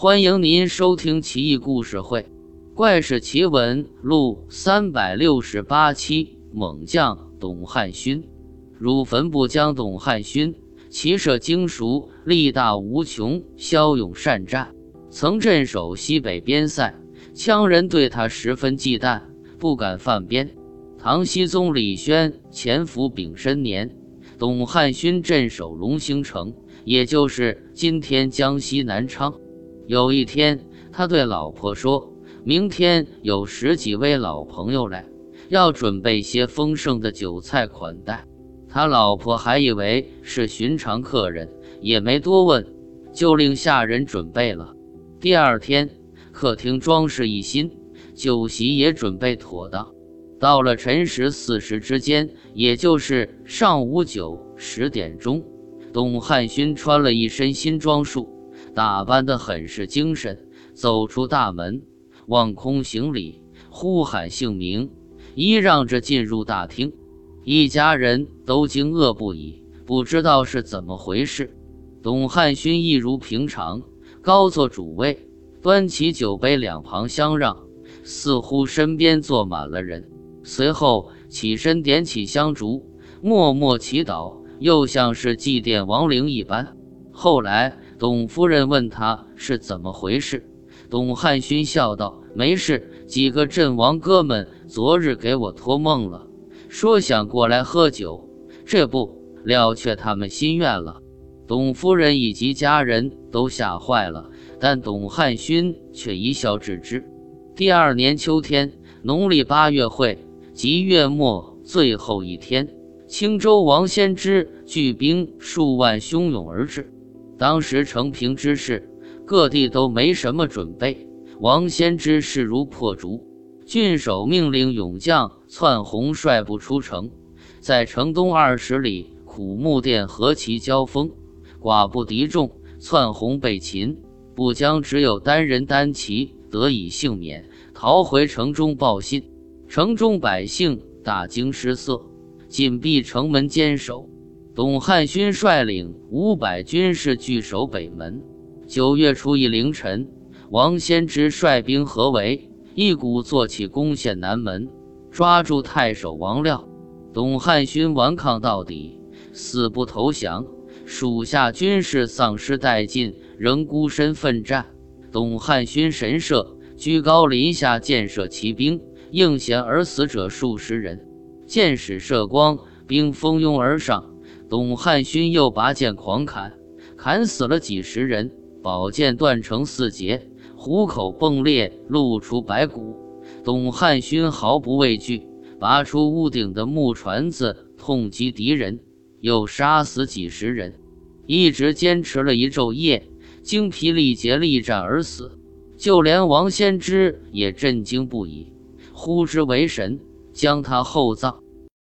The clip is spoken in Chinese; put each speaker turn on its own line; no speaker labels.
欢迎您收听《奇异故事会·怪事奇闻录》三百六十八期。猛将董汉勋汝坟不将董汉勋，骑射精熟，力大无穷，骁勇善战，曾镇守西北边塞，羌人对他十分忌惮，不敢犯边。唐僖宗李轩潜伏丙申年，董汉勋镇守龙兴城，也就是今天江西南昌。有一天，他对老婆说：“明天有十几位老朋友来，要准备些丰盛的酒菜款待。”他老婆还以为是寻常客人，也没多问，就令下人准备了。第二天，客厅装饰一新，酒席也准备妥当。到了辰时巳时之间，也就是上午九十点钟，董汉勋穿了一身新装束。打扮得很是精神，走出大门，望空行礼，呼喊姓名，依让着进入大厅。一家人都惊愕不已，不知道是怎么回事。董汉勋一如平常，高坐主位，端起酒杯，两旁相让，似乎身边坐满了人。随后起身点起香烛，默默祈祷，又像是祭奠亡灵一般。后来。董夫人问他是怎么回事，董汉勋笑道：“没事，几个阵亡哥们昨日给我托梦了，说想过来喝酒，这不了却他们心愿了。”董夫人以及家人都吓坏了，但董汉勋却一笑置之。第二年秋天，农历八月会即月末最后一天，青州王先知聚兵数万，汹涌而至。当时成平之事，各地都没什么准备。王先知势如破竹，郡守命令勇将窜红率部出城，在城东二十里苦木店和其交锋，寡不敌众，窜红被擒，不将只有单人单骑得以幸免，逃回城中报信。城中百姓大惊失色，紧闭城门坚守。董汉勋率领五百军士据守北门。九月初一凌晨，王先知率兵合围，一鼓作气攻陷南门，抓住太守王廖。董汉勋顽抗到底，死不投降。属下军士丧失殆尽，仍孤身奋战。董汉勋神射，居高临下箭射骑兵，应弦而死者数十人。箭矢射光，兵蜂拥而上。董汉勋又拔剑狂砍，砍死了几十人，宝剑断成四截，虎口迸裂，露出白骨。董汉勋毫不畏惧，拔出屋顶的木船子，痛击敌人，又杀死几十人，一直坚持了一昼夜，精疲力竭，力战而死。就连王先知也震惊不已，呼之为神，将他厚葬。